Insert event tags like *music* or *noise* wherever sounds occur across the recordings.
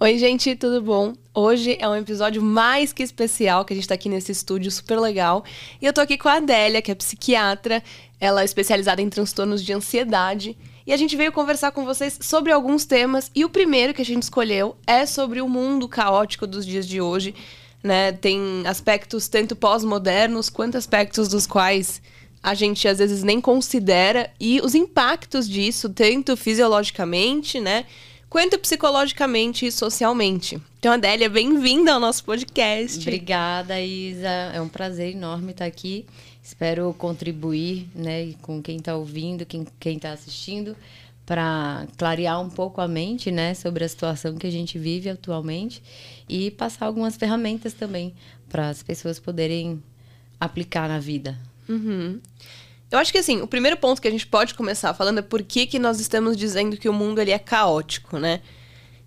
Oi, gente, tudo bom? Hoje é um episódio mais que especial, que a gente tá aqui nesse estúdio super legal. E eu tô aqui com a Adélia, que é psiquiatra, ela é especializada em transtornos de ansiedade. E a gente veio conversar com vocês sobre alguns temas. E o primeiro que a gente escolheu é sobre o mundo caótico dos dias de hoje. Né? Tem aspectos tanto pós-modernos quanto aspectos dos quais a gente às vezes nem considera. E os impactos disso, tanto fisiologicamente, né? Quanto psicologicamente e socialmente. Então, Adélia, bem-vinda ao nosso podcast. Obrigada, Isa. É um prazer enorme estar aqui. Espero contribuir né, com quem está ouvindo, quem está assistindo, para clarear um pouco a mente né, sobre a situação que a gente vive atualmente e passar algumas ferramentas também para as pessoas poderem aplicar na vida. Uhum. Eu acho que assim, o primeiro ponto que a gente pode começar falando é por que, que nós estamos dizendo que o mundo ele é caótico, né?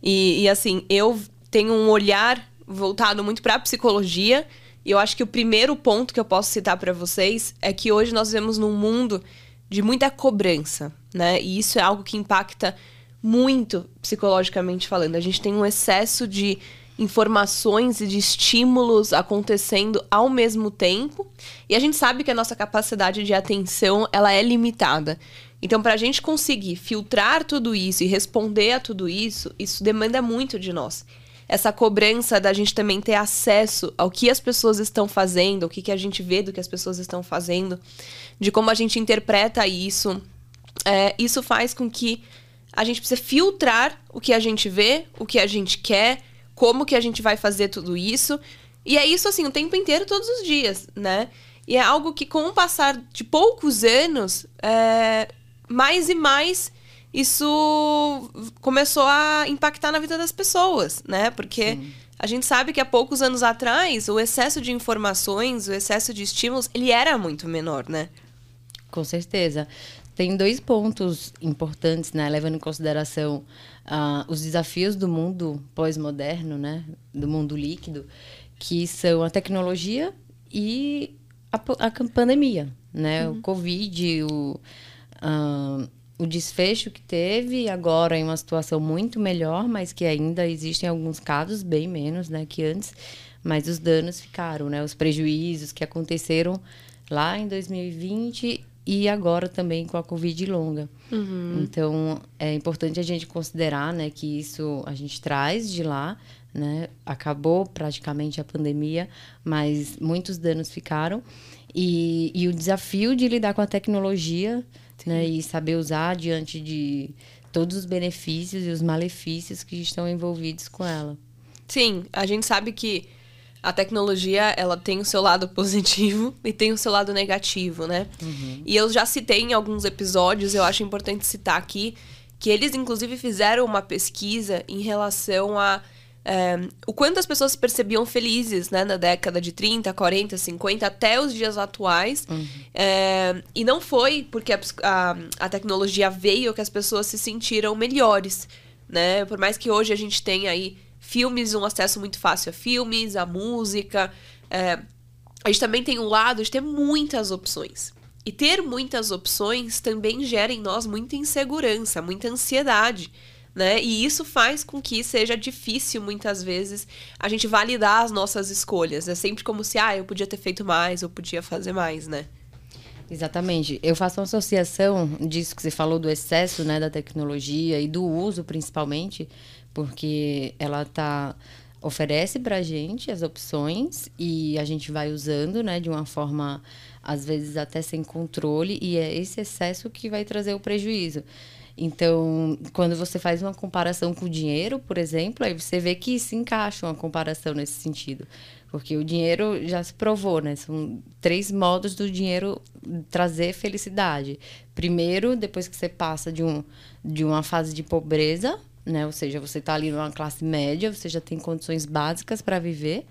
E, e assim, eu tenho um olhar voltado muito para a psicologia, e eu acho que o primeiro ponto que eu posso citar para vocês é que hoje nós vivemos num mundo de muita cobrança, né? E isso é algo que impacta muito psicologicamente falando. A gente tem um excesso de informações e de estímulos acontecendo ao mesmo tempo. E a gente sabe que a nossa capacidade de atenção ela é limitada. Então, para a gente conseguir filtrar tudo isso e responder a tudo isso, isso demanda muito de nós. Essa cobrança da gente também ter acesso ao que as pessoas estão fazendo, o que, que a gente vê do que as pessoas estão fazendo, de como a gente interpreta isso. É, isso faz com que a gente precise filtrar o que a gente vê, o que a gente quer, como que a gente vai fazer tudo isso. E é isso assim o tempo inteiro, todos os dias, né? E é algo que, com o passar de poucos anos, é, mais e mais isso começou a impactar na vida das pessoas, né? Porque Sim. a gente sabe que há poucos anos atrás, o excesso de informações, o excesso de estímulos, ele era muito menor, né? Com certeza. Tem dois pontos importantes, né? Levando em consideração uh, os desafios do mundo pós-moderno, né, do mundo líquido, que são a tecnologia e a, a pandemia, né, uhum. o Covid, o, uh, o desfecho que teve agora em uma situação muito melhor, mas que ainda existem alguns casos bem menos, né, que antes, mas os danos ficaram, né, os prejuízos que aconteceram lá em 2020 e agora também com a Covid longa. Uhum. Então, é importante a gente considerar né, que isso a gente traz de lá, né? Acabou praticamente a pandemia, mas muitos danos ficaram. E, e o desafio de lidar com a tecnologia né, e saber usar diante de todos os benefícios e os malefícios que estão envolvidos com ela. Sim, a gente sabe que a tecnologia ela tem o seu lado positivo *laughs* e tem o seu lado negativo, né? Uhum. E eu já citei em alguns episódios, eu acho importante citar aqui, que eles inclusive fizeram uma pesquisa em relação a é, o quanto as pessoas se percebiam felizes né, na década de 30, 40, 50, até os dias atuais. Uhum. É, e não foi porque a, a, a tecnologia veio que as pessoas se sentiram melhores. Né? Por mais que hoje a gente tenha aí filmes, um acesso muito fácil a filmes, a música. É, a gente também tem um lado de ter muitas opções. E ter muitas opções também gera em nós muita insegurança, muita ansiedade. Né? E isso faz com que seja difícil, muitas vezes, a gente validar as nossas escolhas. É sempre como se, ah, eu podia ter feito mais, eu podia fazer mais, né? Exatamente. Eu faço uma associação disso que você falou do excesso né, da tecnologia e do uso, principalmente, porque ela tá oferece para gente as opções e a gente vai usando, né, de uma forma às vezes até sem controle e é esse excesso que vai trazer o prejuízo. Então, quando você faz uma comparação com o dinheiro, por exemplo, aí você vê que se encaixa uma comparação nesse sentido. Porque o dinheiro já se provou, né? São três modos do dinheiro trazer felicidade. Primeiro, depois que você passa de, um, de uma fase de pobreza, né? Ou seja, você está ali numa classe média, você já tem condições básicas para viver.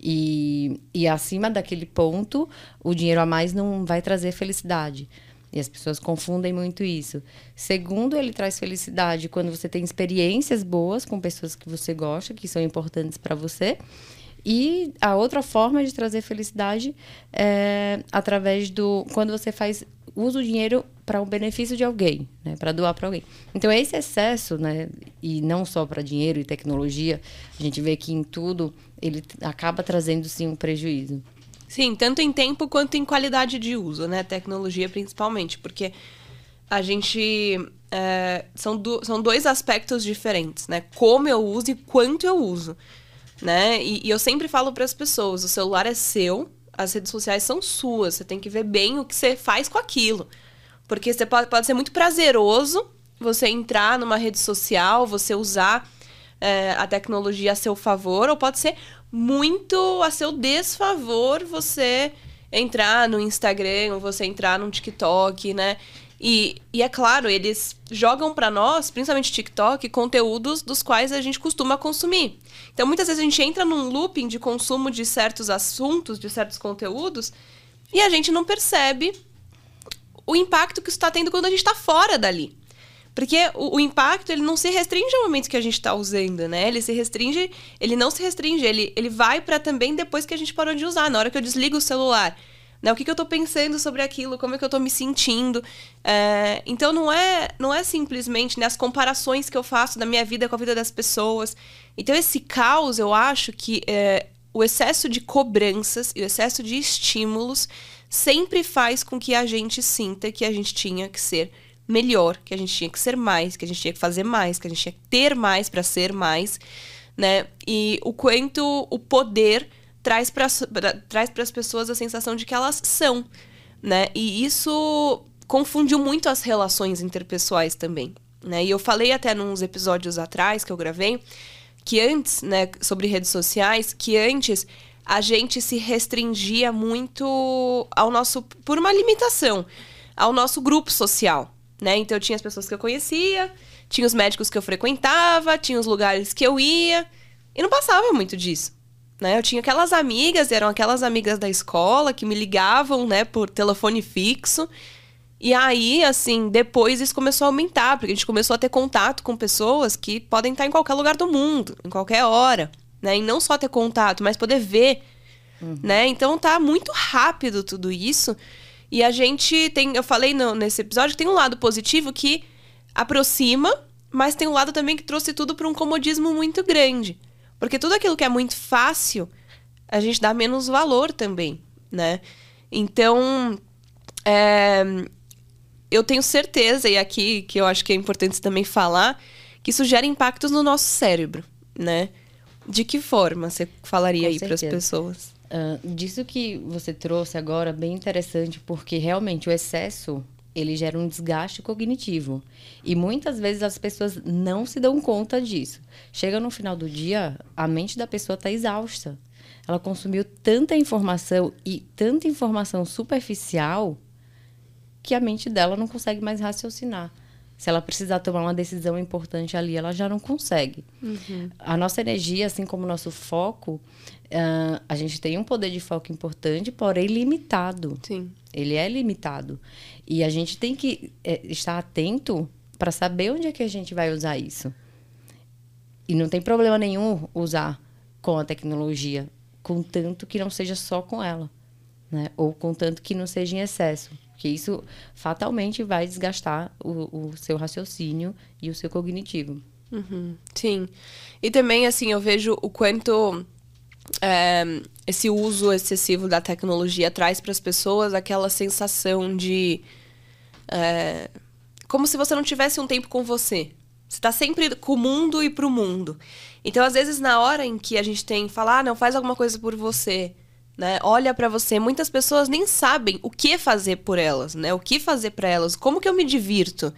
E, e acima daquele ponto, o dinheiro a mais não vai trazer felicidade. E as pessoas confundem muito isso. Segundo, ele traz felicidade quando você tem experiências boas com pessoas que você gosta, que são importantes para você. E a outra forma de trazer felicidade é através do. Quando você faz. Usa o dinheiro para um benefício de alguém, né, para doar para alguém. Então esse excesso, né, e não só para dinheiro e tecnologia, a gente vê que em tudo ele acaba trazendo sim um prejuízo. Sim, tanto em tempo quanto em qualidade de uso, né, tecnologia principalmente, porque a gente é, são, do, são dois aspectos diferentes, né, como eu uso e quanto eu uso, né, e, e eu sempre falo para as pessoas, o celular é seu, as redes sociais são suas, você tem que ver bem o que você faz com aquilo. Porque você pode, pode ser muito prazeroso você entrar numa rede social, você usar é, a tecnologia a seu favor, ou pode ser muito a seu desfavor você entrar no Instagram, ou você entrar no TikTok, né? E, e é claro, eles jogam para nós, principalmente TikTok, conteúdos dos quais a gente costuma consumir. Então, muitas vezes a gente entra num looping de consumo de certos assuntos, de certos conteúdos, e a gente não percebe o impacto que isso está tendo quando a gente está fora dali. Porque o, o, impacto, ele não se restringe ao momento que a gente está usando, né? Ele se restringe, ele não se restringe, ele, ele vai para também depois que a gente parou de usar, na hora que eu desligo o celular. Né? O que, que eu estou pensando sobre aquilo, como é que eu estou me sentindo. É, então não é, não é simplesmente né, as comparações que eu faço da minha vida com a vida das pessoas. Então esse caos, eu acho que é, o excesso de cobranças e o excesso de estímulos sempre faz com que a gente sinta que a gente tinha que ser melhor, que a gente tinha que ser mais, que a gente tinha que fazer mais, que a gente tinha que ter mais para ser mais, né? E o quanto o poder traz para traz as pessoas a sensação de que elas são, né? E isso confundiu muito as relações interpessoais também, né? E eu falei até nos episódios atrás que eu gravei que antes, né, sobre redes sociais, que antes a gente se restringia muito ao nosso por uma limitação ao nosso grupo social, né? Então eu tinha as pessoas que eu conhecia, tinha os médicos que eu frequentava, tinha os lugares que eu ia e não passava muito disso, né? Eu tinha aquelas amigas, eram aquelas amigas da escola que me ligavam, né, por telefone fixo. E aí, assim, depois isso começou a aumentar, porque a gente começou a ter contato com pessoas que podem estar em qualquer lugar do mundo, em qualquer hora né? E não só ter contato, mas poder ver, uhum. né? Então tá muito rápido tudo isso. E a gente tem, eu falei no, nesse episódio, tem um lado positivo que aproxima, mas tem um lado também que trouxe tudo para um comodismo muito grande. Porque tudo aquilo que é muito fácil, a gente dá menos valor também, né? Então, é, eu tenho certeza, e aqui que eu acho que é importante também falar, que isso gera impactos no nosso cérebro, né? De que forma você falaria Com aí para as pessoas? Uh, disso que você trouxe agora, bem interessante, porque realmente o excesso ele gera um desgaste cognitivo. E muitas vezes as pessoas não se dão conta disso. Chega no final do dia, a mente da pessoa está exausta. Ela consumiu tanta informação e tanta informação superficial que a mente dela não consegue mais raciocinar. Se ela precisar tomar uma decisão importante ali, ela já não consegue. Uhum. A nossa energia, assim como o nosso foco, uh, a gente tem um poder de foco importante, porém limitado. Sim. Ele é limitado. E a gente tem que é, estar atento para saber onde é que a gente vai usar isso. E não tem problema nenhum usar com a tecnologia, contanto que não seja só com ela, né? Ou contanto que não seja em excesso porque isso fatalmente vai desgastar o, o seu raciocínio e o seu cognitivo. Uhum, sim. E também, assim, eu vejo o quanto é, esse uso excessivo da tecnologia traz para as pessoas aquela sensação de. É, como se você não tivesse um tempo com você. Você está sempre com o mundo e para o mundo. Então, às vezes, na hora em que a gente tem falar, ah, não, faz alguma coisa por você, né? Olha para você. Muitas pessoas nem sabem o que fazer por elas, né? O que fazer para elas, como que eu me divirto,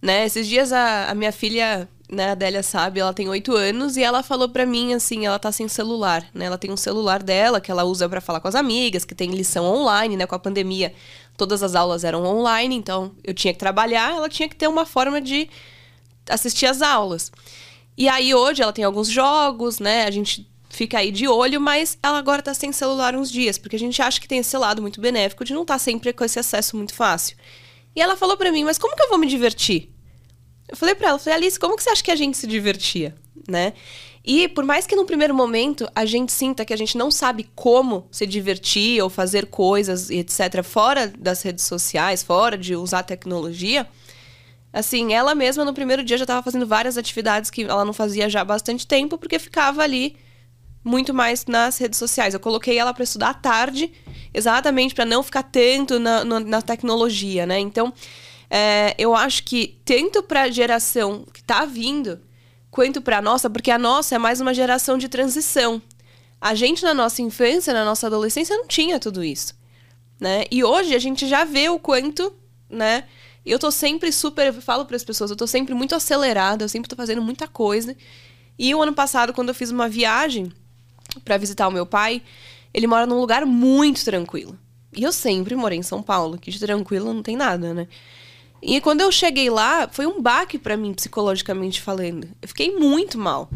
né? Esses dias a, a minha filha, né, a Adélia sabe, ela tem oito anos e ela falou para mim assim, ela tá sem celular, né? Ela tem um celular dela que ela usa para falar com as amigas, que tem lição online, né, com a pandemia. Todas as aulas eram online, então eu tinha que trabalhar, ela tinha que ter uma forma de assistir às aulas. E aí hoje ela tem alguns jogos, né? A gente fica aí de olho, mas ela agora tá sem celular uns dias, porque a gente acha que tem esse lado muito benéfico de não estar tá sempre com esse acesso muito fácil. E ela falou para mim, mas como que eu vou me divertir? Eu falei pra ela, falei, Alice, como que você acha que a gente se divertia, né? E por mais que no primeiro momento a gente sinta que a gente não sabe como se divertir ou fazer coisas e etc fora das redes sociais, fora de usar tecnologia, assim, ela mesma no primeiro dia já estava fazendo várias atividades que ela não fazia já há bastante tempo porque ficava ali muito mais nas redes sociais. Eu coloquei ela para estudar à tarde, exatamente para não ficar tanto na, na, na tecnologia, né? Então, é, eu acho que tanto para a geração que está vindo quanto para a nossa, porque a nossa é mais uma geração de transição. A gente, na nossa infância, na nossa adolescência, não tinha tudo isso. Né? E hoje a gente já vê o quanto, né? Eu tô sempre super, falo para as pessoas, eu tô sempre muito acelerada, eu sempre tô fazendo muita coisa. E o ano passado, quando eu fiz uma viagem para visitar o meu pai, ele mora num lugar muito tranquilo. E eu sempre morei em São Paulo, que de tranquilo não tem nada, né? E quando eu cheguei lá, foi um baque para mim, psicologicamente falando. Eu fiquei muito mal.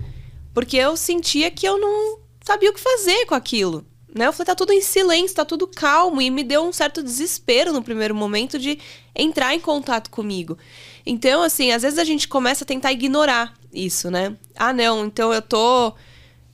Porque eu sentia que eu não sabia o que fazer com aquilo. Né? Eu falei, tá tudo em silêncio, tá tudo calmo. E me deu um certo desespero no primeiro momento de entrar em contato comigo. Então, assim, às vezes a gente começa a tentar ignorar isso, né? Ah, não, então eu tô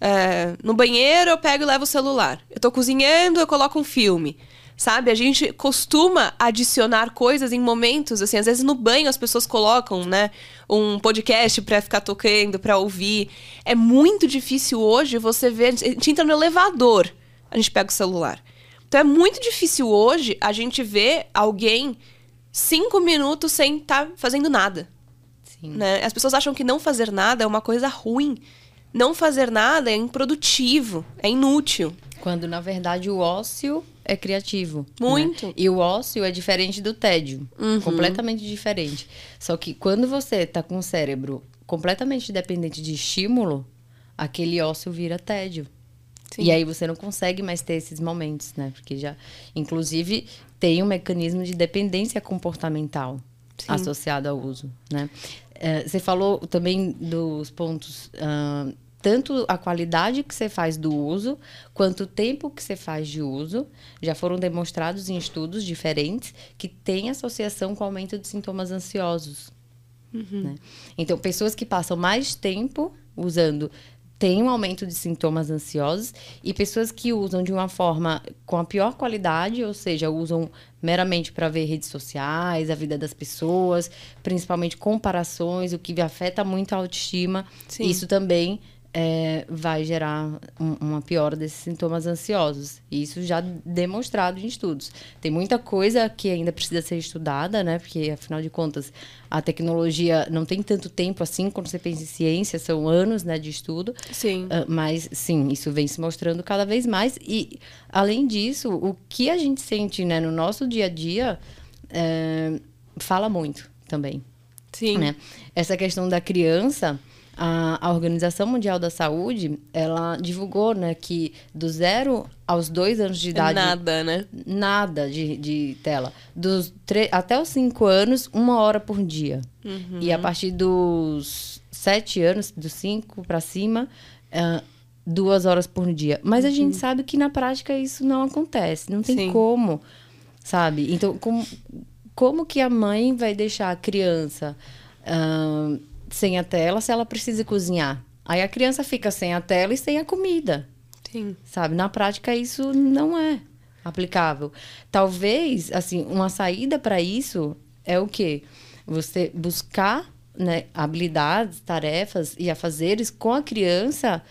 é, no banheiro, eu pego e levo o celular. Eu tô cozinhando, eu coloco um filme sabe? A gente costuma adicionar coisas em momentos, assim, às vezes no banho as pessoas colocam, né, um podcast para ficar tocando, para ouvir. É muito difícil hoje você ver, a gente entra no elevador, a gente pega o celular. Então é muito difícil hoje a gente ver alguém cinco minutos sem estar tá fazendo nada. Sim. Né? As pessoas acham que não fazer nada é uma coisa ruim. Não fazer nada é improdutivo, é inútil. Quando, na verdade, o ócio é criativo. Né? Muito. Né? E o ócio é diferente do tédio. Uhum. Completamente diferente. Só que quando você está com o cérebro completamente dependente de estímulo, aquele ócio vira tédio. Sim. E aí você não consegue mais ter esses momentos, né? Porque já, inclusive, tem um mecanismo de dependência comportamental Sim. associado ao uso, né? É, você falou também dos pontos uh, tanto a qualidade que você faz do uso, quanto o tempo que você faz de uso. Já foram demonstrados em estudos diferentes que tem associação com o aumento de sintomas ansiosos. Uhum. Né? Então, pessoas que passam mais tempo usando têm um aumento de sintomas ansiosos e pessoas que usam de uma forma com a pior qualidade, ou seja, usam meramente para ver redes sociais, a vida das pessoas, principalmente comparações, o que afeta muito a autoestima. Sim. Isso também é, vai gerar um, uma piora desses sintomas ansiosos. Isso já demonstrado em estudos. Tem muita coisa que ainda precisa ser estudada, né? Porque, afinal de contas, a tecnologia não tem tanto tempo assim, quando você pensa em ciência, são anos né, de estudo. Sim. Uh, mas, sim, isso vem se mostrando cada vez mais. E, além disso, o que a gente sente né, no nosso dia a dia é, fala muito também. Sim. Né? Essa questão da criança a, a Organização Mundial da Saúde, ela divulgou, né, que do zero aos dois anos de idade... Nada, né? Nada de, de tela. Dos até os cinco anos, uma hora por dia. Uhum. E a partir dos sete anos, dos cinco para cima... Uh, duas horas por dia. Mas uhum. a gente uhum. sabe que na prática isso não acontece. Não tem Sim. como, sabe? Então, como, como que a mãe vai deixar a criança uh, sem a tela se ela precisa cozinhar. Aí a criança fica sem a tela e sem a comida. Sim. Sabe? Na prática, isso não é aplicável. Talvez, assim, uma saída para isso é o quê? Você buscar né, habilidades, tarefas e afazeres com a criança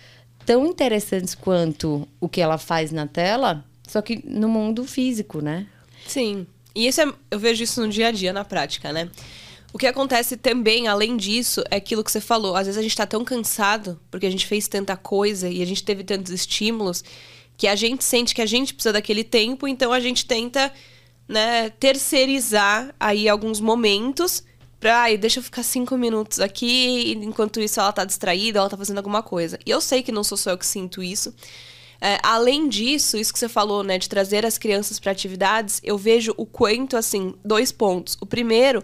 tão interessantes quanto o que ela faz na tela, só que no mundo físico, né? Sim. E isso é, eu vejo isso no dia a dia, na prática, né? O que acontece também, além disso, é aquilo que você falou. Às vezes a gente tá tão cansado, porque a gente fez tanta coisa e a gente teve tantos estímulos, que a gente sente que a gente precisa daquele tempo, então a gente tenta, né, terceirizar aí alguns momentos pra, ai, deixa eu ficar cinco minutos aqui, enquanto isso ela tá distraída, ela tá fazendo alguma coisa. E eu sei que não sou só eu que sinto isso. É, além disso, isso que você falou, né, de trazer as crianças para atividades, eu vejo o quanto, assim, dois pontos. O primeiro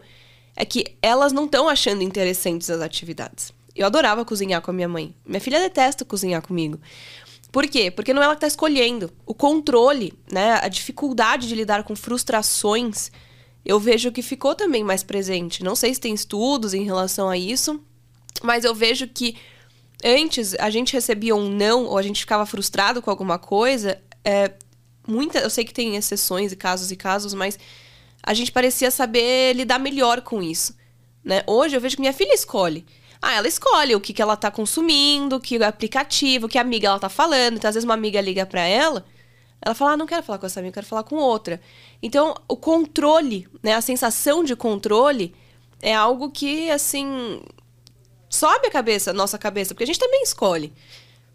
é que elas não estão achando interessantes as atividades. Eu adorava cozinhar com a minha mãe. Minha filha detesta cozinhar comigo. Por quê? Porque não é ela que está escolhendo. O controle, né, a dificuldade de lidar com frustrações eu vejo que ficou também mais presente. Não sei se tem estudos em relação a isso, mas eu vejo que antes a gente recebia um não ou a gente ficava frustrado com alguma coisa. É, muita, eu sei que tem exceções e casos e casos, mas a gente parecia saber lidar melhor com isso. Né? Hoje eu vejo que minha filha escolhe. Ah, ela escolhe o que, que ela tá consumindo, que aplicativo, que amiga ela tá falando. Então, às vezes, uma amiga liga para ela, ela fala, ah, não quero falar com essa amiga, quero falar com outra. Então, o controle, né, a sensação de controle é algo que, assim, sobe a cabeça, nossa cabeça, porque a gente também escolhe.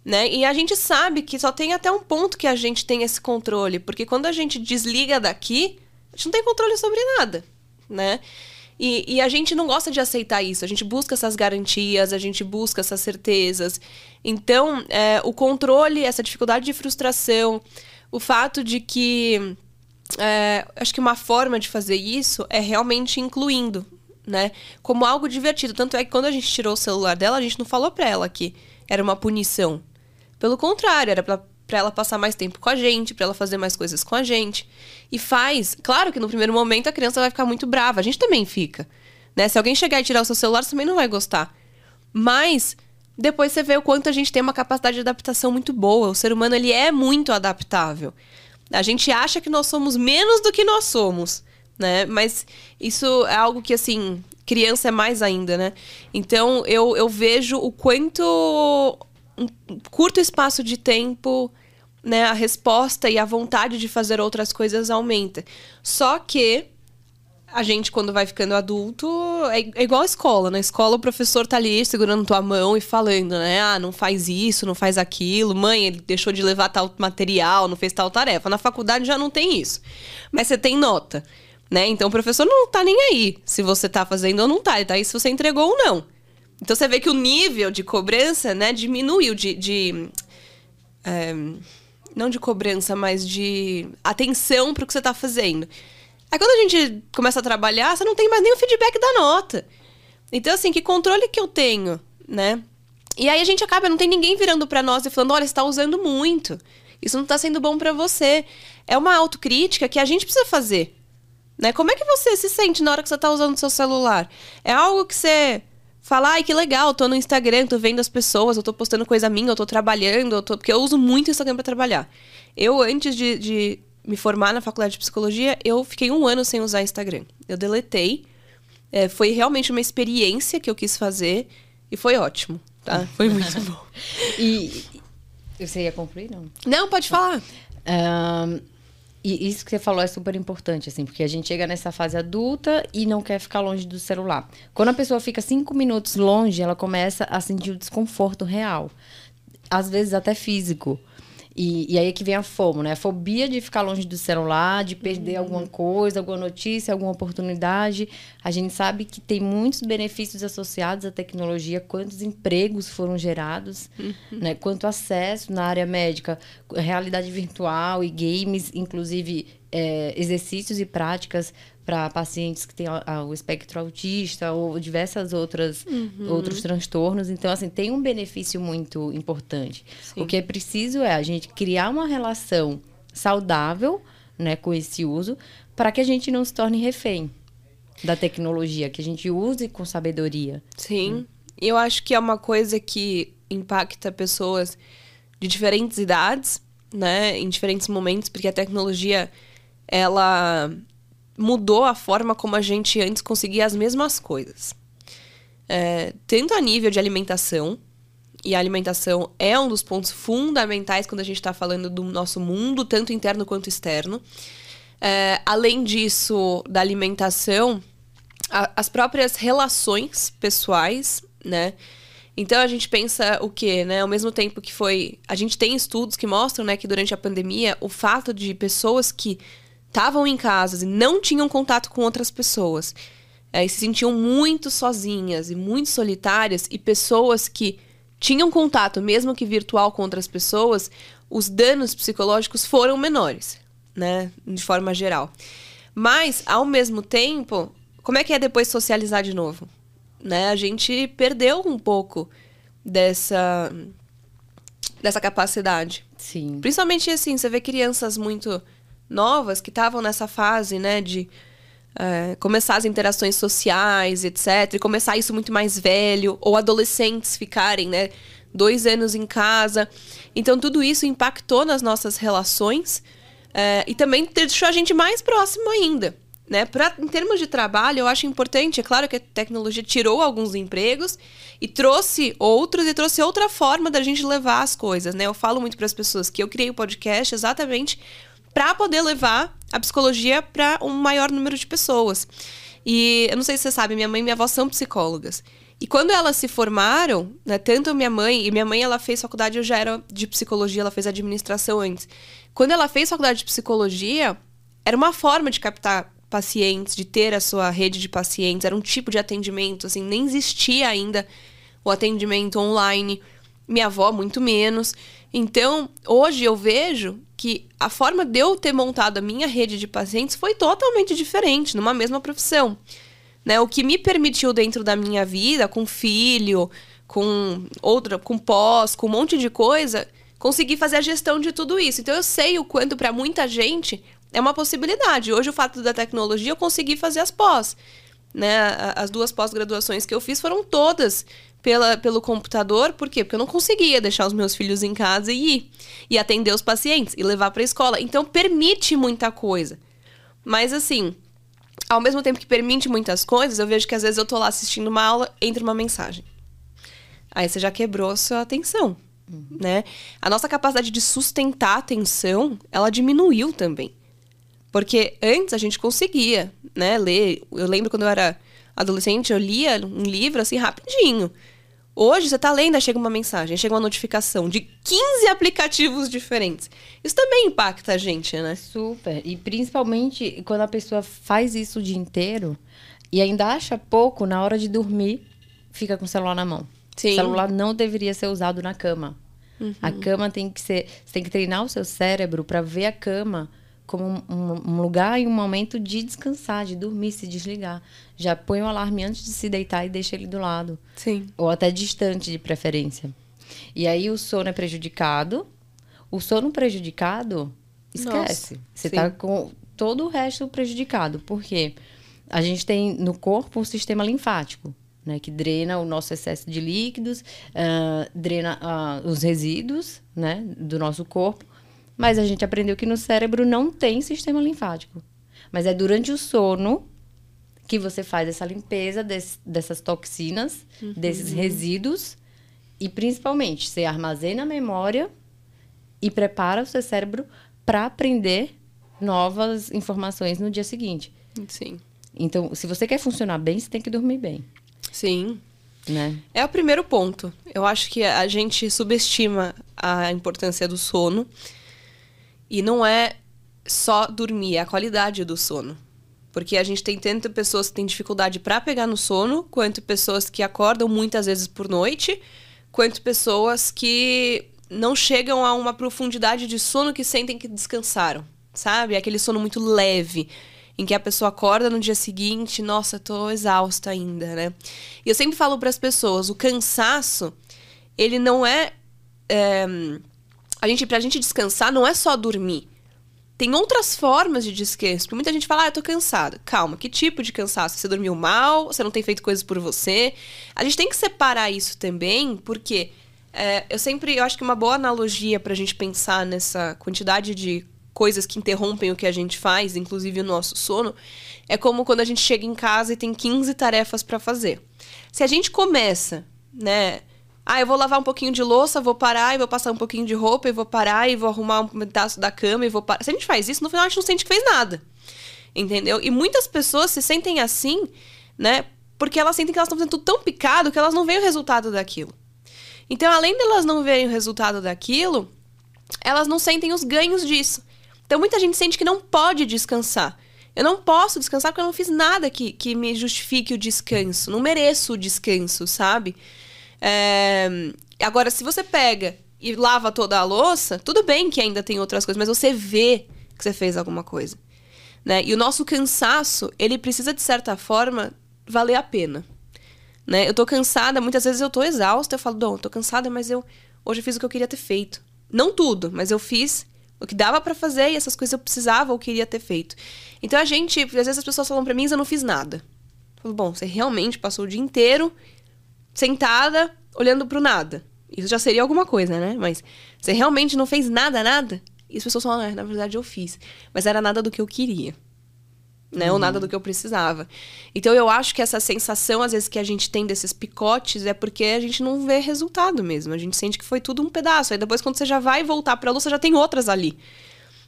Né? E a gente sabe que só tem até um ponto que a gente tem esse controle, porque quando a gente desliga daqui, a gente não tem controle sobre nada, né? E, e, a gente não gosta de aceitar isso. A gente busca essas garantias, a gente busca essas certezas. Então, é, o controle, essa dificuldade de frustração, o fato de que. É, acho que uma forma de fazer isso é realmente incluindo, né? Como algo divertido. Tanto é que quando a gente tirou o celular dela, a gente não falou pra ela que era uma punição. Pelo contrário, era pra para ela passar mais tempo com a gente, para ela fazer mais coisas com a gente. E faz, claro que no primeiro momento a criança vai ficar muito brava, a gente também fica. Né? Se alguém chegar e tirar o seu celular, você também não vai gostar. Mas depois você vê o quanto a gente tem uma capacidade de adaptação muito boa. O ser humano ele é muito adaptável. A gente acha que nós somos menos do que nós somos, né? Mas isso é algo que assim, criança é mais ainda, né? Então eu, eu vejo o quanto um curto espaço de tempo, né, a resposta e a vontade de fazer outras coisas aumenta. Só que a gente, quando vai ficando adulto, é, igual a escola. Na escola, o professor tá ali segurando tua mão e falando, né? Ah, não faz isso, não faz aquilo. Mãe, ele deixou de levar tal material, não fez tal tarefa. Na faculdade já não tem isso. Mas você tem nota, né? Então o professor não tá nem aí se você tá fazendo ou não tá. Ele tá aí se você entregou ou não. Então você vê que o nível de cobrança, né, diminuiu de. de é, não de cobrança, mas de atenção para o que você está fazendo. Aí quando a gente começa a trabalhar, você não tem mais nem o feedback da nota. Então, assim, que controle que eu tenho, né? E aí a gente acaba, não tem ninguém virando para nós e falando, olha, você está usando muito. Isso não está sendo bom para você. É uma autocrítica que a gente precisa fazer. Né? Como é que você se sente na hora que você está usando o seu celular? É algo que você Falar, ai, que legal, tô no Instagram, tô vendo as pessoas, eu tô postando coisa minha, eu tô trabalhando, eu tô... porque eu uso muito o Instagram pra trabalhar. Eu, antes de, de me formar na faculdade de psicologia, eu fiquei um ano sem usar Instagram. Eu deletei. É, foi realmente uma experiência que eu quis fazer e foi ótimo, tá? *laughs* Foi muito bom. *laughs* e você ia concluir, não? Não, pode falar. Um, e isso que você falou é super importante, assim, porque a gente chega nessa fase adulta e não quer ficar longe do celular. Quando a pessoa fica cinco minutos longe, ela começa a sentir o desconforto real. Às vezes até físico. E, e aí é que vem a FOMO, né? A fobia de ficar longe do celular, de perder uhum. alguma coisa, alguma notícia, alguma oportunidade. A gente sabe que tem muitos benefícios associados à tecnologia, quantos empregos foram gerados, uhum. né? quanto acesso na área médica, realidade virtual e games, inclusive é, exercícios e práticas para pacientes que têm o espectro autista ou diversas outras uhum. outros transtornos. Então, assim, tem um benefício muito importante. Sim. O que é preciso é a gente criar uma relação saudável, né, com esse uso, para que a gente não se torne refém da tecnologia, que a gente use com sabedoria. Sim. Hum. Eu acho que é uma coisa que impacta pessoas de diferentes idades, né, em diferentes momentos, porque a tecnologia ela mudou a forma como a gente antes conseguia as mesmas coisas. É, tanto a nível de alimentação, e a alimentação é um dos pontos fundamentais quando a gente está falando do nosso mundo, tanto interno quanto externo. É, além disso, da alimentação, a, as próprias relações pessoais, né? Então a gente pensa o quê, né? Ao mesmo tempo que foi. A gente tem estudos que mostram né, que durante a pandemia, o fato de pessoas que estavam em casas e não tinham contato com outras pessoas. É, e se sentiam muito sozinhas e muito solitárias, e pessoas que tinham contato, mesmo que virtual, com outras pessoas, os danos psicológicos foram menores, né? De forma geral. Mas, ao mesmo tempo, como é que é depois socializar de novo? Né? A gente perdeu um pouco dessa, dessa capacidade. Sim. Principalmente assim, você vê crianças muito novas que estavam nessa fase, né, de é, começar as interações sociais, etc. E começar isso muito mais velho, ou adolescentes ficarem, né? Dois anos em casa. Então, tudo isso impactou nas nossas relações é, e também deixou a gente mais próximo ainda. Né? Pra, em termos de trabalho, eu acho importante. É claro que a tecnologia tirou alguns empregos e trouxe outros e trouxe outra forma da gente levar as coisas. Né? Eu falo muito para as pessoas que eu criei o podcast exatamente para poder levar a psicologia para um maior número de pessoas. E eu não sei se você sabe, minha mãe e minha avó são psicólogas. E quando elas se formaram, né, tanto minha mãe, e minha mãe ela fez faculdade, eu já era de psicologia, ela fez administração antes. Quando ela fez faculdade de psicologia, era uma forma de captar pacientes, de ter a sua rede de pacientes, era um tipo de atendimento, assim, nem existia ainda o atendimento online. Minha avó, muito menos. Então, hoje eu vejo que a forma de eu ter montado a minha rede de pacientes foi totalmente diferente, numa mesma profissão. Né? O que me permitiu dentro da minha vida, com filho, com outra, com pós, com um monte de coisa, conseguir fazer a gestão de tudo isso. Então eu sei o quanto para muita gente é uma possibilidade. Hoje o fato da tecnologia eu consegui fazer as pós. Né? As duas pós-graduações que eu fiz foram todas pela, pelo computador. Por quê? Porque eu não conseguia deixar os meus filhos em casa e ir. E atender os pacientes e levar para a escola. Então, permite muita coisa. Mas, assim, ao mesmo tempo que permite muitas coisas, eu vejo que às vezes eu tô lá assistindo uma aula, entra uma mensagem. Aí você já quebrou a sua atenção, uhum. né? A nossa capacidade de sustentar a atenção, ela diminuiu também. Porque antes a gente conseguia, né, ler. Eu lembro quando eu era adolescente, eu lia um livro assim rapidinho. Hoje você tá lendo, chega uma mensagem, chega uma notificação de 15 aplicativos diferentes. Isso também impacta a gente, né? Super. E principalmente quando a pessoa faz isso o dia inteiro e ainda acha pouco na hora de dormir, fica com o celular na mão. Sim. O celular não deveria ser usado na cama. Uhum. A cama tem que ser. Você tem que treinar o seu cérebro para ver a cama como um, um, lugar e um momento de descansar, de dormir, se desligar. Já põe o alarme antes de se deitar e deixa ele do lado. Sim. Ou até distante, de preferência. E aí o sono é prejudicado. O sono prejudicado, esquece. Nossa, Você está com todo o resto prejudicado. Por quê? A gente tem no corpo o sistema linfático. Né, que drena o nosso excesso de líquidos, uh, drena uh, os resíduos né, do nosso corpo mas a gente aprendeu que no cérebro não tem sistema linfático. Mas é durante o sono que você faz essa limpeza dessas toxinas, uhum. desses resíduos. E principalmente, você armazena a memória e prepara o seu cérebro para aprender novas informações no dia seguinte. Sim. Então, se você quer funcionar bem, você tem que dormir bem. Sim. Né? É o primeiro ponto. Eu acho que a gente subestima a importância do sono e não é só dormir, é a qualidade do sono. Porque a gente tem tanto pessoas que têm dificuldade para pegar no sono, quanto pessoas que acordam muitas vezes por noite, quanto pessoas que não chegam a uma profundidade de sono que sentem que descansaram, sabe? Aquele sono muito leve, em que a pessoa acorda no dia seguinte, nossa, tô exausta ainda, né? E eu sempre falo para as pessoas, o cansaço, ele não é, é a gente, pra gente descansar, não é só dormir. Tem outras formas de descanso. Porque muita gente fala, ah, eu tô cansada. Calma, que tipo de cansaço? Você dormiu mal? Você não tem feito coisas por você? A gente tem que separar isso também, porque é, eu sempre. Eu acho que uma boa analogia pra gente pensar nessa quantidade de coisas que interrompem o que a gente faz, inclusive o nosso sono, é como quando a gente chega em casa e tem 15 tarefas para fazer. Se a gente começa, né? Ah, eu vou lavar um pouquinho de louça, vou parar e vou passar um pouquinho de roupa e vou parar e vou arrumar um pedaço da cama e vou parar. Se a gente faz isso, no final a gente não sente que fez nada. Entendeu? E muitas pessoas se sentem assim, né? Porque elas sentem que elas estão fazendo tudo tão picado que elas não veem o resultado daquilo. Então, além delas não verem o resultado daquilo, elas não sentem os ganhos disso. Então, muita gente sente que não pode descansar. Eu não posso descansar porque eu não fiz nada que, que me justifique o descanso. Não mereço o descanso, sabe? É... Agora, se você pega e lava toda a louça, tudo bem que ainda tem outras coisas, mas você vê que você fez alguma coisa. Né? E o nosso cansaço, ele precisa, de certa forma, valer a pena. Né? Eu tô cansada, muitas vezes eu tô exausta, eu falo, Dom, tô cansada, mas eu hoje eu fiz o que eu queria ter feito. Não tudo, mas eu fiz O que dava para fazer e essas coisas eu precisava ou queria ter feito. Então a gente, às vezes as pessoas falam para mim, eu não fiz nada. Eu falo, bom, você realmente passou o dia inteiro sentada, olhando pro nada. Isso já seria alguma coisa, né? Mas você realmente não fez nada, nada? E as pessoas falam, é, na verdade eu fiz. Mas era nada do que eu queria. Né? Uhum. Ou nada do que eu precisava. Então eu acho que essa sensação, às vezes, que a gente tem desses picotes é porque a gente não vê resultado mesmo. A gente sente que foi tudo um pedaço. Aí depois, quando você já vai voltar pra luz, você já tem outras ali.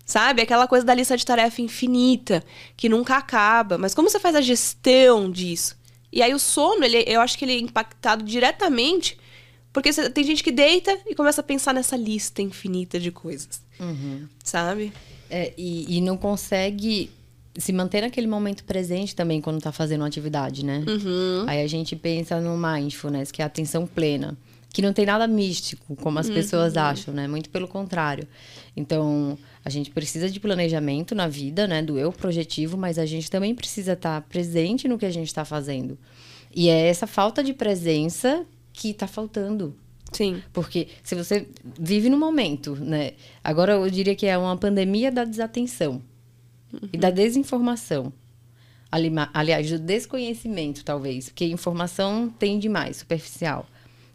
Sabe? Aquela coisa da lista de tarefa infinita, que nunca acaba. Mas como você faz a gestão disso? E aí o sono, ele, eu acho que ele é impactado diretamente porque tem gente que deita e começa a pensar nessa lista infinita de coisas. Uhum. Sabe? É, e, e, não consegue se manter naquele momento presente também quando está fazendo uma atividade, né? Uhum. Aí a gente pensa no mindfulness, que é a atenção plena. Que não tem nada místico, como as uhum. pessoas acham, né? Muito pelo contrário. Então, a gente precisa de planejamento na vida, né? Do eu projetivo, mas a gente também precisa estar tá presente no que a gente está fazendo. E é essa falta de presença que está faltando. Sim. Porque se você vive no momento, né? Agora eu diria que é uma pandemia da desatenção uhum. e da desinformação. Ali, aliás, do desconhecimento, talvez. Porque informação tem demais, superficial.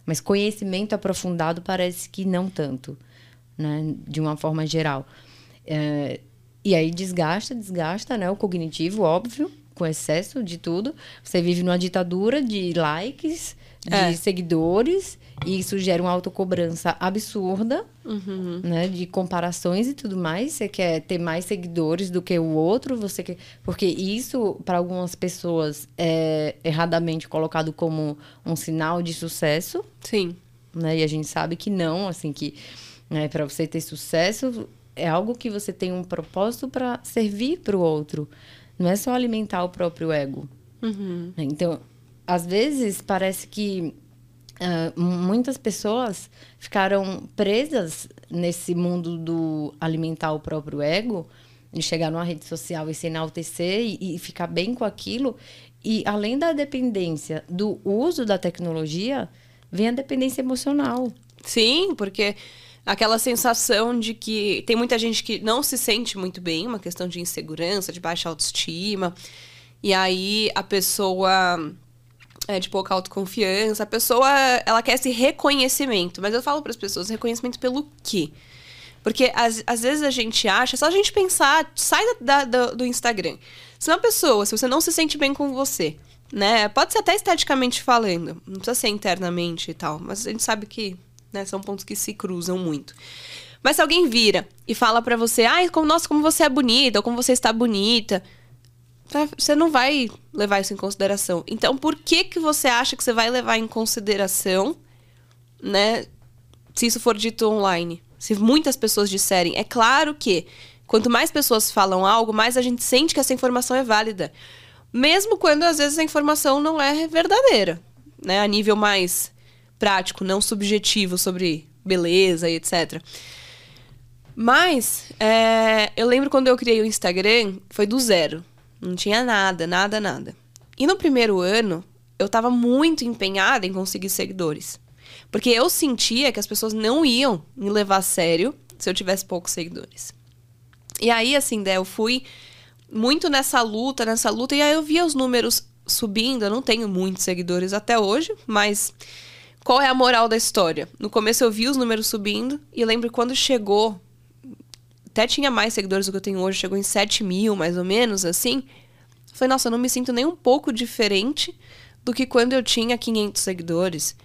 Mas conhecimento aprofundado parece que não tanto, né? De uma forma geral. É, e aí desgasta, desgasta, né? O cognitivo, óbvio, com excesso de tudo. Você vive numa ditadura de likes, de é. seguidores e isso gera uma autocobrança absurda, uhum. né? De comparações e tudo mais. Você quer ter mais seguidores do que o outro, você quer... Porque isso, para algumas pessoas, é erradamente colocado como um sinal de sucesso. Sim. Né? E a gente sabe que não, assim, que né, para você ter sucesso é algo que você tem um propósito para servir para o outro. Não é só alimentar o próprio ego. Uhum. Então, às vezes parece que uh, muitas pessoas ficaram presas nesse mundo do alimentar o próprio ego, de chegar numa rede social e se enaltecer e, e ficar bem com aquilo. E além da dependência do uso da tecnologia, vem a dependência emocional. Sim, porque aquela sensação de que tem muita gente que não se sente muito bem, uma questão de insegurança, de baixa autoestima. E aí a pessoa é, de pouca autoconfiança. A pessoa, ela quer esse reconhecimento. Mas eu falo para as pessoas, reconhecimento pelo quê? Porque às, às vezes a gente acha, só a gente pensar, sai da, da, do Instagram. Se uma pessoa, se você não se sente bem com você, né? Pode ser até esteticamente falando, não precisa ser internamente e tal, mas a gente sabe que né, são pontos que se cruzam muito. Mas se alguém vira e fala para você, ai, como, nossa, como você é bonita, ou como você está bonita, você não vai levar isso em consideração. Então, por que que você acha que você vai levar em consideração, né, se isso for dito online? Se muitas pessoas disserem, é claro que quanto mais pessoas falam algo, mais a gente sente que essa informação é válida. Mesmo quando às vezes a informação não é verdadeira, né, a nível mais prático, não subjetivo sobre beleza e etc. Mas é, eu lembro quando eu criei o Instagram, foi do zero. Não tinha nada, nada, nada. E no primeiro ano, eu estava muito empenhada em conseguir seguidores. Porque eu sentia que as pessoas não iam me levar a sério se eu tivesse poucos seguidores. E aí, assim, né, eu fui muito nessa luta, nessa luta, e aí eu via os números subindo. Eu não tenho muitos seguidores até hoje, mas qual é a moral da história? No começo eu vi os números subindo, e lembro quando chegou até tinha mais seguidores do que eu tenho hoje, chegou em 7 mil, mais ou menos, assim. Falei, nossa, eu não me sinto nem um pouco diferente do que quando eu tinha 500 seguidores.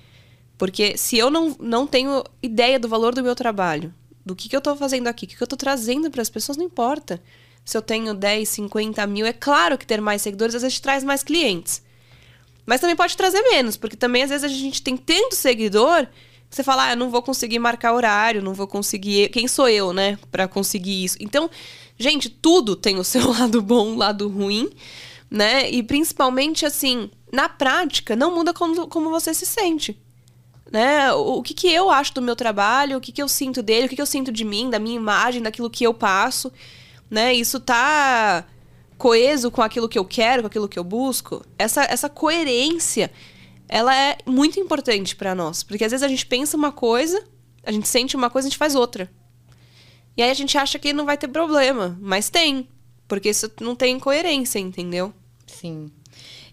Porque se eu não, não tenho ideia do valor do meu trabalho, do que, que eu tô fazendo aqui, o que, que eu tô trazendo para as pessoas, não importa. Se eu tenho 10, 50 mil, é claro que ter mais seguidores às vezes traz mais clientes. Mas também pode trazer menos, porque também às vezes a gente tem tanto seguidor você fala, ah, eu não vou conseguir marcar horário, não vou conseguir. Quem sou eu, né, para conseguir isso? Então, gente, tudo tem o seu *laughs* lado bom, lado ruim, né? E principalmente, assim, na prática, não muda como, como você se sente. Né? O, o que, que eu acho do meu trabalho, o que, que eu sinto dele, o que, que eu sinto de mim, da minha imagem, daquilo que eu passo, né? Isso tá coeso com aquilo que eu quero, com aquilo que eu busco. Essa, essa coerência ela é muito importante para nós. Porque às vezes a gente pensa uma coisa, a gente sente uma coisa, a gente faz outra. E aí a gente acha que não vai ter problema, mas tem. Porque isso não tem coerência, entendeu? Sim.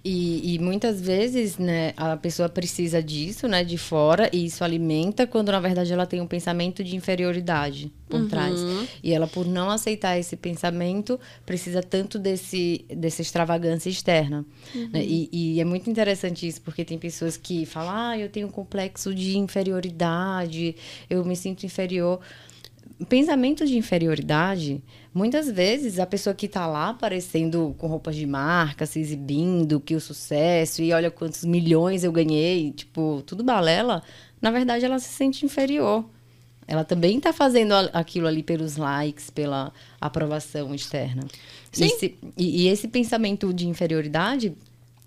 E, e, muitas vezes, né, a pessoa precisa disso, né, de fora, e isso alimenta quando na verdade ela tem um pensamento de inferioridade por uhum. trás. E ela, por não aceitar esse pensamento, precisa tanto desse, dessa extravagância externa. Uhum. Né? E, e, é muito interessante isso, porque tem pessoas que falam, ah, eu tenho um complexo de inferioridade, eu me sinto inferior. Pensamento de inferioridade Muitas vezes a pessoa que está lá aparecendo com roupas de marca, se exibindo, que o sucesso, e olha quantos milhões eu ganhei, tipo, tudo balela, na verdade ela se sente inferior. Ela também está fazendo aquilo ali pelos likes, pela aprovação externa. Sim. Esse, e, e esse pensamento de inferioridade